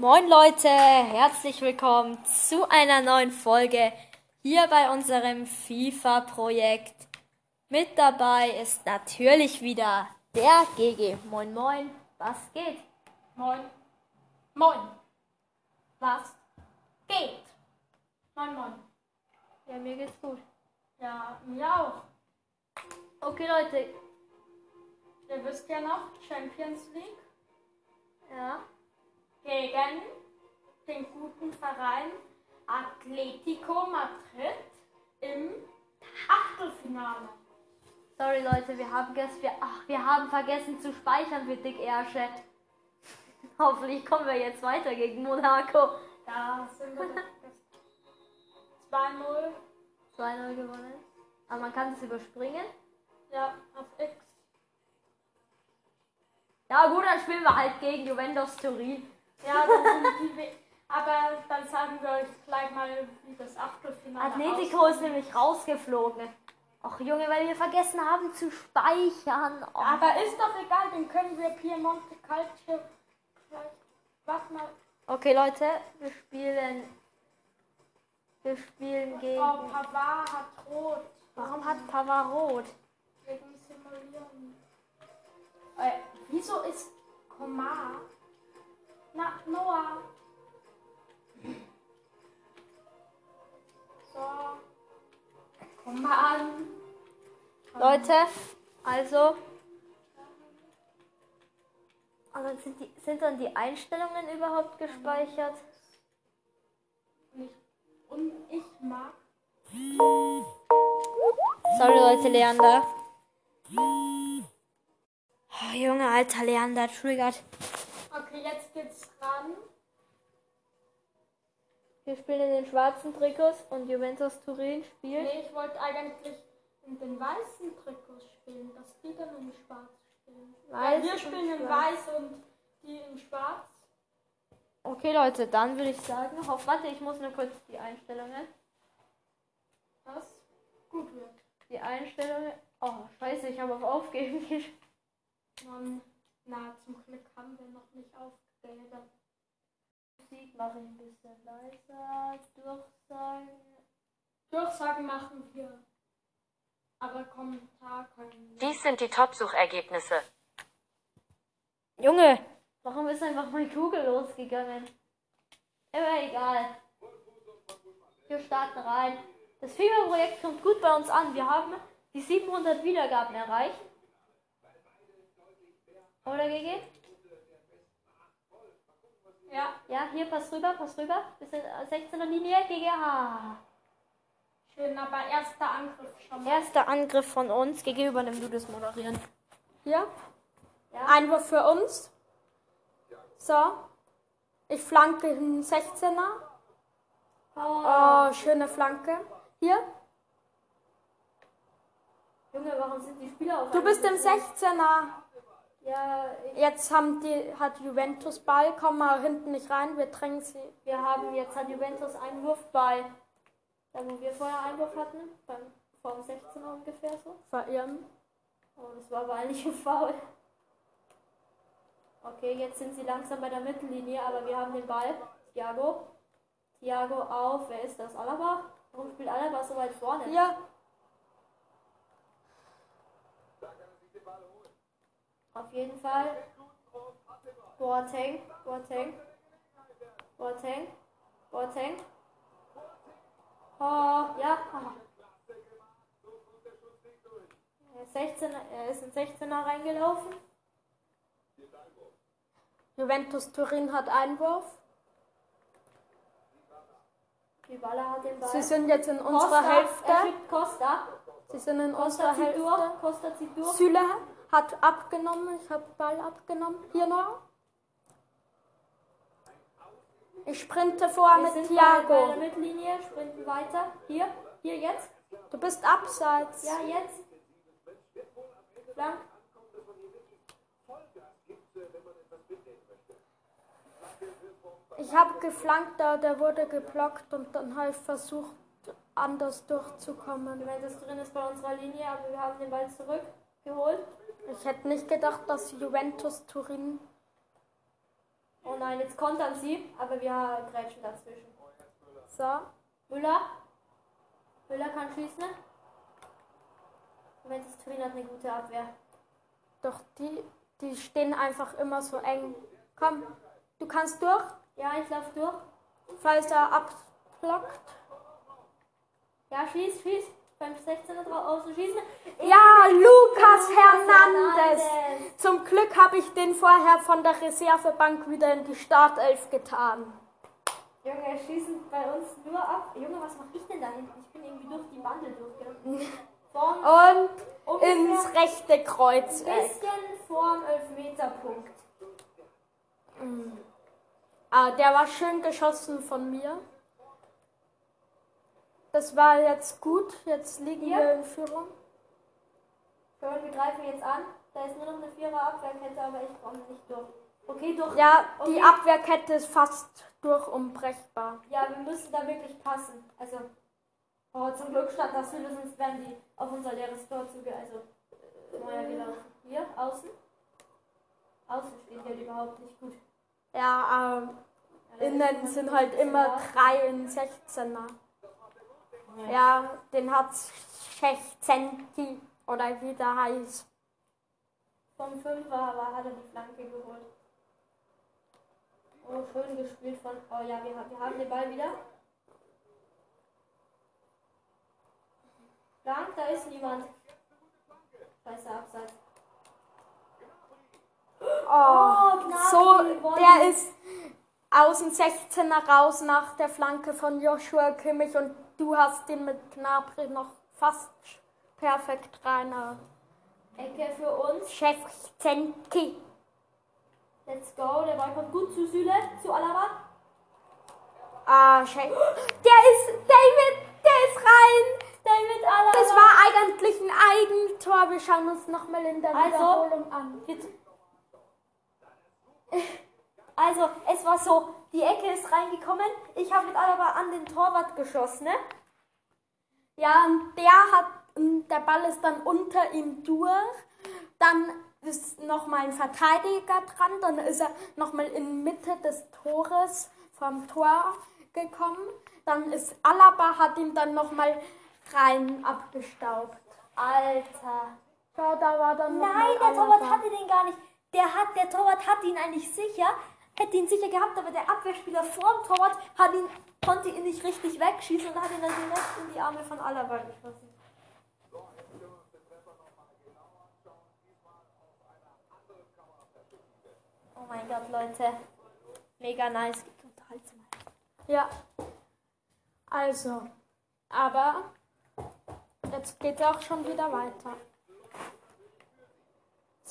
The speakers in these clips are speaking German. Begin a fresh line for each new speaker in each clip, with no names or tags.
Moin Leute, herzlich willkommen zu einer neuen Folge hier bei unserem FIFA-Projekt. Mit dabei ist natürlich wieder der GG. Moin Moin, was geht?
Moin. Moin. Was geht? Moin, moin.
Ja, mir geht's gut.
Ja, mir auch.
Okay Leute,
Ihr wisst ja noch, Champions League
ja,
gegen den guten Verein Atletico Madrid im Achtelfinale.
sorry Leute, wir haben, ges wir, ach, wir haben vergessen zu speichern für Dick Ersche. Hoffentlich kommen wir jetzt weiter gegen Monaco.
Da sind wir doch das 2-0.
2-0 gewonnen. Aber man kann es überspringen.
Ja, auf X.
Ja gut, dann spielen wir halt gegen Juventus Turin.
Ja, dann sind die aber dann sagen wir euch gleich mal, wie das Achtelfinale
Atletico ist nämlich rausgeflogen. Ach Junge, weil wir vergessen haben zu speichern. Oh.
Aber ist doch egal, den können wir Piemonte Calcio gleich. Warte mal.
Okay Leute, wir spielen. Wir spielen
Oh,
gegen.
Pavard hat rot.
Warum hat Pavard rot?
Wegen Simulieren. Äh, wieso ist Komar? Na, Noah. So. Komm mal an.
Leute, also. Also sind, die, sind dann die Einstellungen überhaupt gespeichert?
Und ich, und ich mag.
Sorry Leute, Leander. Oh, Junge, alter Leander, triggert.
Okay, jetzt geht's ran.
Wir spielen in den schwarzen Trikots und Juventus Turin spielt.
Nee, ich wollte eigentlich in den weißen Trikots spielen, dass die dann in schwarz spielen. Weil
Weiß
wir
und
spielen in weiß und die in schwarz.
Okay, Leute, dann würde ich sagen, hoff, warte, ich muss nur kurz die Einstellungen.
Was gut wird.
Die Einstellungen. Oh, scheiße, ich habe auf Aufgeben gesch-
Mann, na, zum Glück haben wir noch nicht aufgegeben.
Musik mache ich ein bisschen leiser. Durchsagen.
Durchsagen machen wir. Aber Kommentar können wir.
Dies sind die Top-Suchergebnisse.
Junge, warum ist einfach mein Kugel losgegangen? Immer egal. Wir starten rein. Das FIFA-Projekt kommt gut bei uns an. Wir haben die 700 Wiedergaben erreicht. Oder GG?
Ja,
Ja, hier, pass rüber, pass rüber. Sind äh, 16er Linie, GG.
schön, aber erster Angriff schon mal.
Erster Angriff von uns. GG, übernimm du das Moderieren.
Hier.
Ja.
Einwurf für uns. So. Ich flanke einen 16er.
Oh.
Oh, schöne Flanke. Hier.
Junge, warum sind die Spieler auf
Du bist im 16er.
Ja,
Jetzt haben die, hat Juventus Ball. Komm mal hinten nicht rein. Wir drängen sie.
wir haben jetzt hat Juventus Einwurf bei, da wo wir vorher Einwurf hatten, beim vorm 16er ungefähr so.
verirren.
Oh, das war aber eigentlich ein Foul. Okay, jetzt sind sie langsam bei der Mittellinie, aber wir haben den Ball. Thiago. Thiago auf. Wer ist das? Alaba? Warum spielt Alaba so weit vorne?
Ja.
Auf jeden Fall. Boateng, Boateng, Boateng, Boateng. Oh, ja. aha. Er ist 16, er ist in 16er reingelaufen.
Juventus Turin hat Einwurf.
Dybala hat den Ball.
Sie sind jetzt in
Costa,
unserer
Er
Hälfte.
schickt Costa.
Sie sind in
Costa
unserer Hälfte.
durch. Costa zieht durch.
Süle hat abgenommen. Ich habe Ball abgenommen. Hier noch. Ich sprinte vor
Wir
mit
sind bei, der
Thiago.
Mittellinie, sprinten weiter. Hier, hier jetzt.
Du bist abseits.
Ja, jetzt. Flank.
Ich habe geflankt, da der wurde geblockt und dann habe ich versucht, anders durchzukommen.
Juventus drin ist bei unserer Linie, aber wir haben den Ball zurückgeholt.
Ich hätte nicht gedacht, dass Juventus Turin
Oh nein, jetzt kontern sie, aber wir grätschen dazwischen.
So.
Müller. Müller kann schießen. Juventus Turin hat eine gute Abwehr.
Doch die, die stehen einfach immer so eng. Komm, du kannst durch,
Ja, ich lauf durch.
falls er abblockt.
Ja, schieß, schieß. Beim 16er draußen schießen.
Ja, Lucas
Hernandez.
Hernandez. Zum Glück habe ich den vorher von der Reservebank wieder in die Startelf getan.
Junge, schießen bei uns nur ab. Junge, was mache ich denn da hinten? Ich bin irgendwie durch die Bande durchgegangen.
Und
ungefähr
ins rechte Kreuz.
ein bisschen vorm Elfmeterpunkt.
Ah, der war schön geschossen von mir. Das war jetzt gut. Jetzt liegen
Ja.
wir in Führung.
Schön, wir greifen jetzt an. Da ist nur noch eine vierer Abwehrkette, aber ich komme nicht durch. Okay, durch.
Ja, die
Okay.
Abwehrkette ist fast durchunbrechbar.
Ja, wir müssen da wirklich passen. Also, oh, zum Glück stand das Hülle, sonst wären die auf unser leeres Tor zuge, also äh, Meier gelaufen. Hier, außen. Außen steht hier überhaupt nicht gut.
Ja, ähm,
Ja,
innen sind halt immer drei in 16er. Ja, den hat Schechzenti oder wie der heißt.
Vom Fünfer aber hat er die Flanke geholt. Oh, schön gespielt von. Oh ja, wir, haben- wir haben den Ball wieder. Flank, da ist niemand. Scheiße, Abseits.
Oh,
Gnabry
so,
gewonnen.
der ist aus dem 16er raus nach der Flanke von Joshua Kimmich und du hast den mit Gnabry noch fast perfekt rein.
Ecke für uns.
Schechzenti.
Let's go. Der Ball kommt gut zu Süle, zu Alaba.
Ah, Schech. Der ist, David, der ist rein.
David Alaba.
Das war eigentlich ein Eigentor. Wir schauen uns nochmal in der
Also-
Wiederholung an.
Jetzt- Also, es war so, die Ecke ist reingekommen. Ich habe mit Alaba an den Torwart geschossen, ne?
Ja, und der hat, der Ball ist dann unter ihm durch. Dann ist nochmal ein Verteidiger dran. Dann ist er nochmal in Mitte des Tores vom Tor gekommen. Dann ist Alaba, hat ihn dann nochmal rein abgestaubt.
Alter.
Schau, da war dann
Nein, der Torwart hatte den gar nicht. Der, hat, der Torwart hat ihn eigentlich sicher, hätte ihn sicher gehabt, aber der Abwehrspieler vorm Torwart hat ihn, konnte ihn nicht richtig wegschießen und hat ihn dann direkt in die Arme von Alaba geschossen. Oh mein Gott, Leute. Mega nice. Unterhaltsam.
Ja. Also, aber jetzt geht auch schon wieder weiter.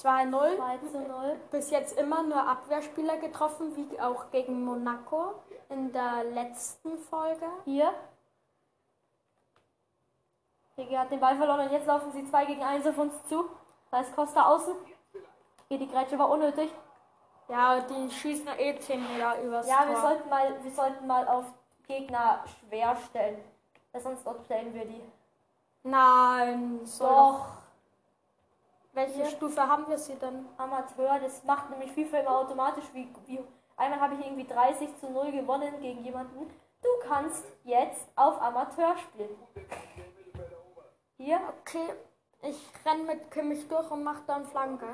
2-0.
2 zu 0.
Bis jetzt immer nur Abwehrspieler getroffen, wie auch gegen Monaco in der letzten Folge.
Hier. Hege hat den Ball verloren und jetzt laufen sie 2 gegen 1 auf uns zu. Da ist Costa außen. Hier, die Grätsche war unnötig.
Ja, die schießen eh 10 Meter übers
Ja,
Tor.
wir sollten mal, wir sollten mal auf Gegner schwer stellen. Sonst dort playen wir die.
Nein, so.
Doch,
Welche
Hier.
Stufe haben wir sie denn?
Amateur, das macht nämlich FIFA immer automatisch. Wie, wie, einmal habe ich irgendwie 30 zu 0 gewonnen gegen jemanden. Du kannst jetzt auf Amateur spielen. Hier,
Okay, ich renn mit Kimmich durch und mach dann Flanke.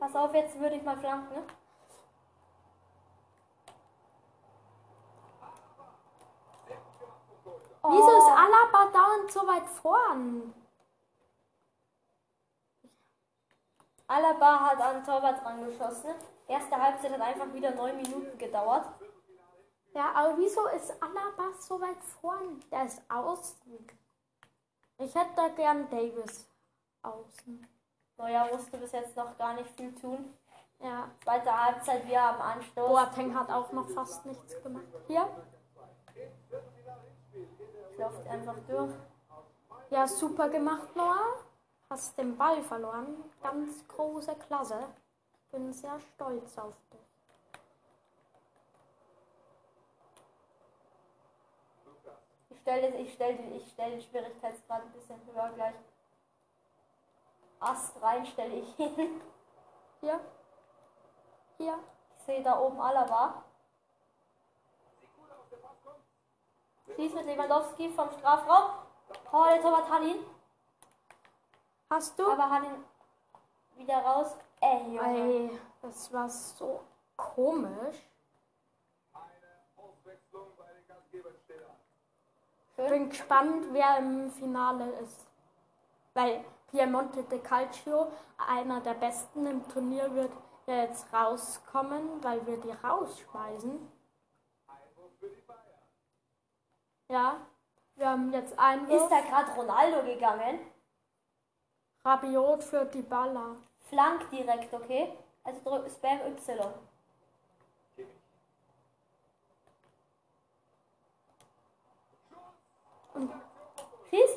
pass auf, jetzt würde ich mal flanken. ne?
Wieso ist
Oh.
Alaba dauernd so weit vorn?
Alaba hat an Torwart rangeschossen. Erste Halbzeit hat einfach wieder 9 Minuten gedauert.
Ja, aber wieso ist Alaba so weit vorn? Der ist außen. Ich hätte da gern Davis außen.
Neuer musste bis jetzt noch gar nicht viel tun.
Ja,
Zweite Halbzeit, wir haben Anstoß.
Boateng hat auch noch fast nichts gemacht. Hier?
Läuft einfach durch.
Ja, super gemacht, Noah. Hast den Ball verloren. Ganz große Klasse. Bin sehr stolz auf dich.
Ich stelle ich stell, ich stell den Schwierigkeitsgrad ein bisschen höher gleich. Ast rein stelle ich hin.
Hier? Hier.
Ich sehe da oben Alaba. Schießt mit Lewandowski vom Strafraum. Oh, der Torwart hat ihn.
Hast du?
Aber hat ihn wieder raus. Ey, Junge.
Ey, das war so komisch. Ich bin gespannt, wer im Finale ist. Weil Piemonte de Calcio, einer der besten im Turnier, wird ja jetzt rauskommen, weil wir die rausschmeißen. Ja, wir haben jetzt einen
Ist da gerade Ronaldo gegangen?
Rabiot für die Baller.
Flank direkt, okay? Also drück Spam Y.
Und
Schieß?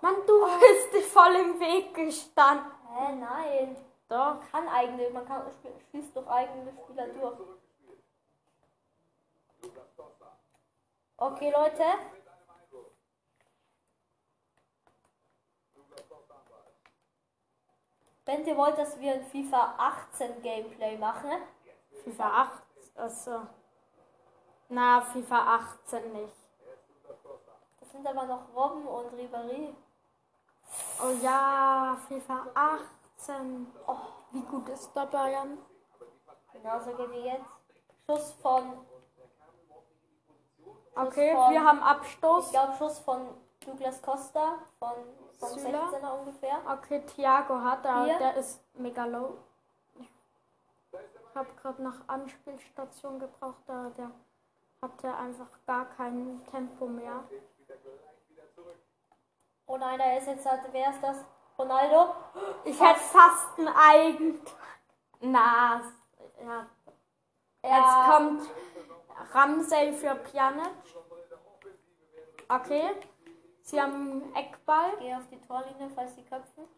Mann, du bist dir voll im Weg gestanden.
Hä, nein.
Doch.
Kann eigentlich, man kann schießt doch eigene Spieler durch. Okay, Leute. Wenn ihr wollt, dass wir ein FIFA 18 Gameplay machen,
FIFA 8, also. Na, FIFA 18 nicht.
das sind aber noch Robben und Ribéry.
Oh ja, FIFA 18. Oh, wie gut ist der Bayern?
Genauso geht wie jetzt. Schuss von,
Okay,
von-
wir haben
ich
Abstoß.
glaube Schuss von Douglas Costa, von, vom
Süle.
16er ungefähr.
Okay, Thiago hat er,
Hier.
der ist mega low. Ich habe gerade nach Anspielstation gebraucht, da der hatte einfach gar kein Tempo mehr.
Oh nein, da ist jetzt, halt- wer ist das? Ronaldo?
Ich hätte fast ein Eigentor. Na, ja. Jetzt kommt Ramsey für Pjanic. Okay. Sie haben Eckball.
Geh auf die Torlinie, falls sie köpfen.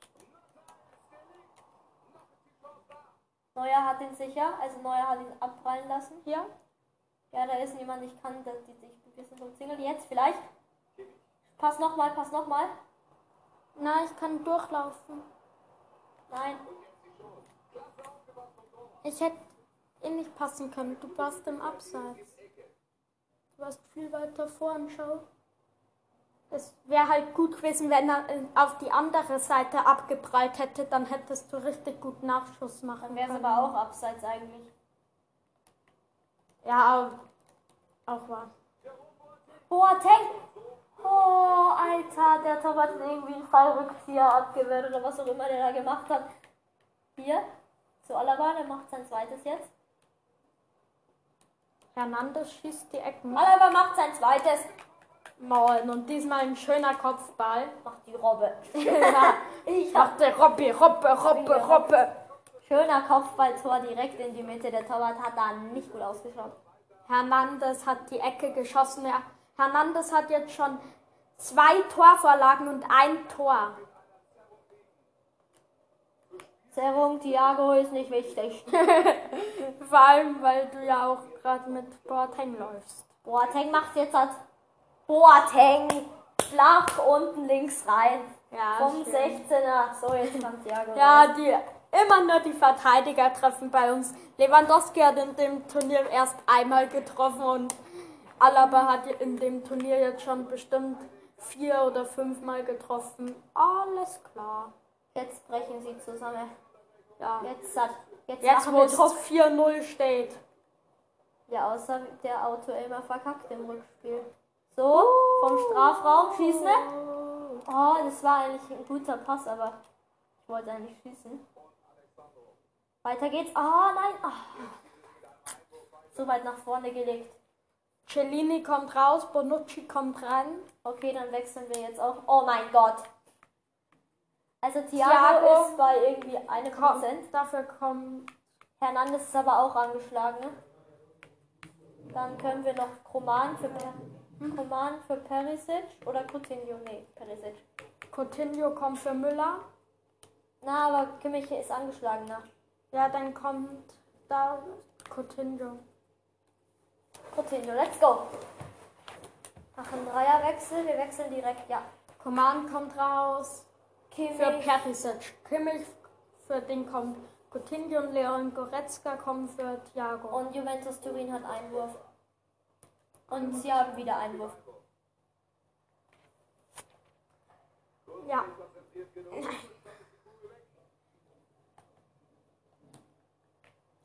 Neuer hat ihn sicher, also Neuer hat ihn abprallen lassen.
Hier.
Ja, da ist niemand, ich kann das, die, ich bin ein bisschen umzingelt. Jetzt vielleicht. Pass nochmal, pass nochmal.
Na, ich kann durchlaufen.
Nein.
Ich hätte eh nicht passen können. Du warst im Abseits. Du warst viel weiter vorn, schau. Es wäre halt gut gewesen, wenn er äh, auf die andere Seite abgeprallt hätte, dann hättest du richtig gut Nachschuss machen
Dann wäre
können.
aber auch abseits eigentlich.
Ja, auch, auch wahr.
Boateng! Oh, Alter, der Torwart hat irgendwie einen Fallrückzieher abgewehrt oder was auch immer der da gemacht hat. Hier, zu Alaba, der macht sein zweites jetzt.
Hernandez schießt die Ecken.
Alaba macht sein zweites.
Moin, und diesmal ein schöner Kopfball.
Macht die Robbe.
ja,
Ich hab
machte Robby, Robbe, Robbe, Robbe.
schöner Kopfballtor direkt in die Mitte. Der Torwart hat da nicht gut ausgeschaut.
Hernandez hat die Ecke geschossen. Ja, Hernandez hat jetzt schon zwei Torvorlagen und ein Tor.
Zerrung, Thiago ist nicht wichtig.
Vor allem, weil du ja auch gerade mit Boateng läufst.
Boateng macht jetzt das. Boateng flach unten links rein.
Ja,
Vom
schön.
16er. So, jetzt kommt Thiago.
Ja, die immer nur die Verteidiger treffen bei uns. Lewandowski hat in dem Turnier erst einmal getroffen und Alaba hat in dem Turnier jetzt schon bestimmt vier oder fünfmal getroffen. Alles klar.
Jetzt brechen sie zusammen.
Ja.
Jetzt hat. Jetzt,
Jetzt, wo
drauf.
4-0 steht.
Ja, außer der Auto immer verkackt im Rückspiel. So, vom Strafraum schießen. Oh, das war eigentlich ein guter Pass, aber ich wollte eigentlich schießen. Weiter geht's. Ah, nein. Ah. So weit nach vorne gelegt.
Cellini kommt raus, Bonucci kommt rein.
Okay, dann wechseln wir jetzt auch. Oh mein Gott. Also Thiago,
Thiago
ist bei irgendwie einem
Kommt,
Prozent.
dafür kommt
Hernandez ist aber auch angeschlagen. Ne? Dann können wir noch Koman für per Koman für Perisic oder Coutinho? Nee, Perisic.
Coutinho kommt für Müller.
Na, aber Kimmich ist angeschlagen, ne?
Ja, dann kommt da Coutinho.
Coutinho, let's go. Nach einem Dreierwechsel, wir wechseln direkt, ja.
Command kommt raus. Für
Kimmich,
Perisic. Kimmich für den kommt Coutinho und Leon Goretzka kommen für Thiago.
Und Juventus Turin hat Einwurf. Und sie haben wieder Einwurf.
ja.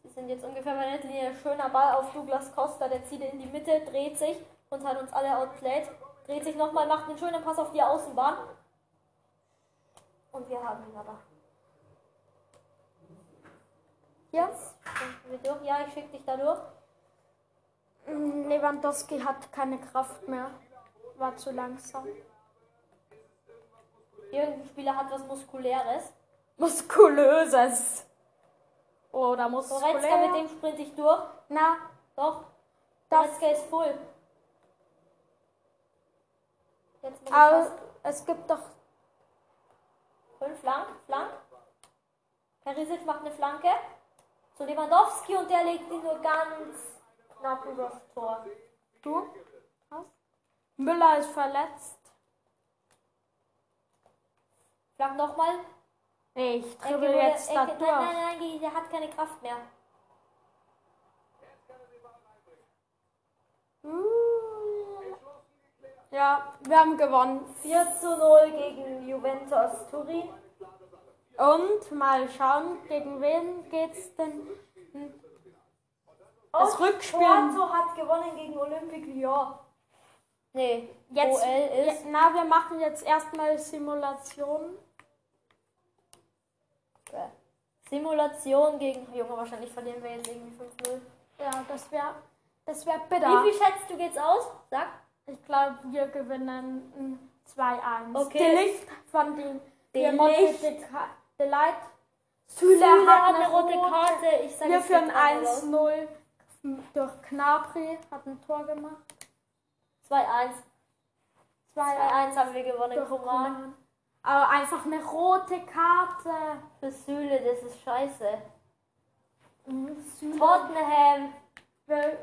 Sie sind jetzt ungefähr bei der Linie. Schöner Ball auf Douglas Costa. Der zieht in die Mitte, dreht sich und hat uns alle outplayed. Dreht sich nochmal, macht einen schönen Pass auf die Außenbahn. Und wir haben ihn aber.
Jetzt?
Durch? Ja, ich schicke dich da durch.
Lewandowski hat keine Kraft mehr. War zu langsam.
Irgendein Spieler hat was Muskuläres.
Muskulöses. Oder
Goretzka,
muskulär.
mit dem sprint ich durch.
Na,
Doch. Goretzka ist voll.
Aber es gibt doch
Fünf Flank, Flank. Perisic macht eine Flanke zu Lewandowski und der legt ihn nur ganz knapp übers Tor.
Du? Was? Müller ist verletzt.
Flank nochmal.
Nee, ich
Ecke,
dribbel
wo
jetzt
der-
da
Ecke,
durch.
nein, nein, nein, der hat keine Kraft mehr.
Uh. Ja, wir haben gewonnen.
4 zu 0 gegen Juventus Turin.
Und mal schauen, gegen wen geht's denn? Das
Und
Rückspiel.
Porto hat gewonnen gegen Olympique Lyon. Nee,
Jetzt,
OL ist.
na, wir machen jetzt erstmal Simulation.
äh, Simulation gegen. Junge, wahrscheinlich verlieren wir jetzt irgendwie 5-0.
Ja, das wäre das wär bitter.
Wie viel schätzt du geht's aus? Sag.
Ich glaube, wir gewinnen mm, 2-1.
Okay.
Die Licht von den
De
Monte
Ligt.
de Ka- de Light.
Süle hat eine rote Karte. Ich sag,
Wir führen
eine raus.
1-0 durch Knapri, hat ein Tor gemacht.
2-1.
2-1
2-1 haben wir gewonnen. Koman.
Aber einfach eine rote Karte.
Für Süle, das ist scheiße.
Mhm, Süle.
Tottenham.
Wir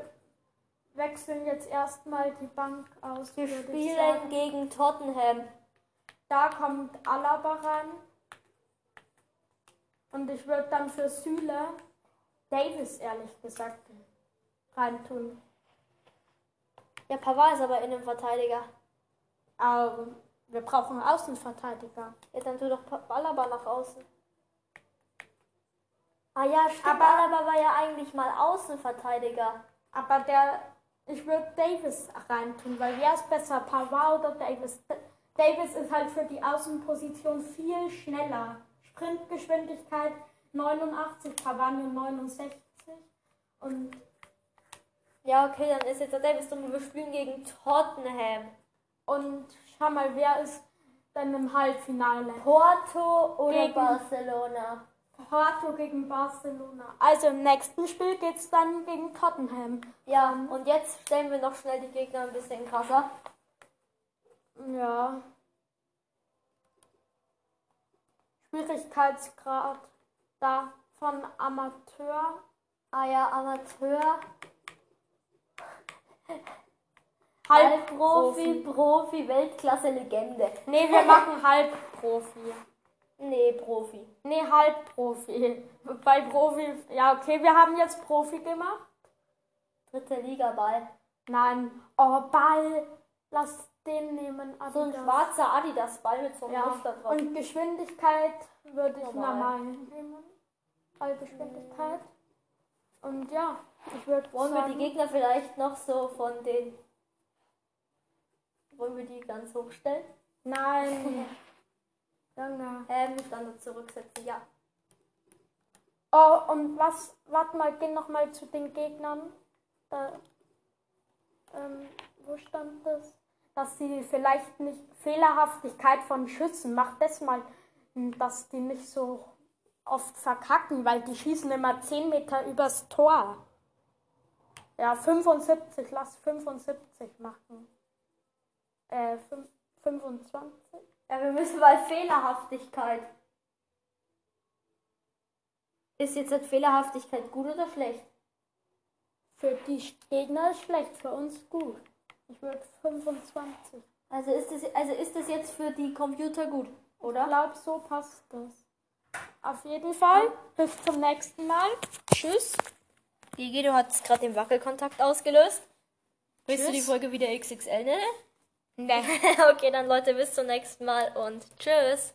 wechseln jetzt erstmal die Bank aus.
Wir spielen gegen Tottenham.
Da kommt Alaba rein. Und ich würde dann für Süle Davis ehrlich gesagt reintun.
Ja, Pavard ist aber Innenverteidiger.
Aber wir brauchen Außenverteidiger.
Ja, dann tu doch Alaba nach außen. Ah ja, stimmt.
Aber-
Alaba war ja eigentlich mal Außenverteidiger.
Aber der, ich würde Davis reintun, weil wer ist besser, Pavard oder Davis? Davis ist halt für die Außenposition viel schneller. Sprintgeschwindigkeit 89, Pavard nur 69. Und
Ja, okay, dann ist jetzt der Davis dumm. Wir spielen gegen Tottenham.
Und schau mal, wer ist dann im Halbfinale?
Porto oder
Gegen-
Barcelona?
Porto gegen Barcelona. Also im nächsten Spiel geht es dann gegen Tottenham.
Ja, und jetzt stellen wir noch schnell die Gegner ein bisschen krasser.
Ja. Schwierigkeitsgrad da von Amateur.
Ah ja, Amateur,
Halbprofi.
Halbprofi, Profi, Weltklasse, Legende.
Nee, wir machen Halbprofi.
Nee, Profi.
Nee, Halbprofi. Bei Profi. Ja, okay, wir haben jetzt Profi gemacht.
Dritte Liga Ball.
Nein. Oh, Ball. Lass den nehmen.
So ein
Adidas.
schwarzer Adidas-Ball mit so einem
Ja.
Muster drauf.
Und Geschwindigkeit würde ich
Normal.
normal nehmen. Ballgeschwindigkeit. Und ja, ich würde
Wollen wir
sagen,
die Gegner vielleicht noch so von den. Wollen wir die ganz hochstellen?
Nein. Junge.
Ähm, Standard zurücksetzen, ja.
Oh, und was, warte mal, geh noch mal zu den Gegnern. Da, ähm, wo stand das? Dass sie vielleicht nicht Fehlerhaftigkeit von Schützen, mach das mal, hm, dass die nicht so oft verkacken, weil die schießen immer 10 Meter übers Tor. Ja, 75, lass 75 machen. Äh, fünf- 25?
Ja, wir müssen mal Fehlerhaftigkeit. Ist jetzt halt Fehlerhaftigkeit gut oder schlecht?
Für die Gegner ist schlecht, für uns gut. Ich würde 25.
Also ist das, also ist das jetzt für die Computer gut,
Ich
oder?
glaube, so passt das. Auf jeden Fall. Bis zum nächsten Mal.
Tschüss. Gigi, du hast gerade den Wackelkontakt ausgelöst. Willst du die. Folge wieder XXL nennen?
Nee.
okay, dann Leute, bis zum nächsten Mal und tschüss.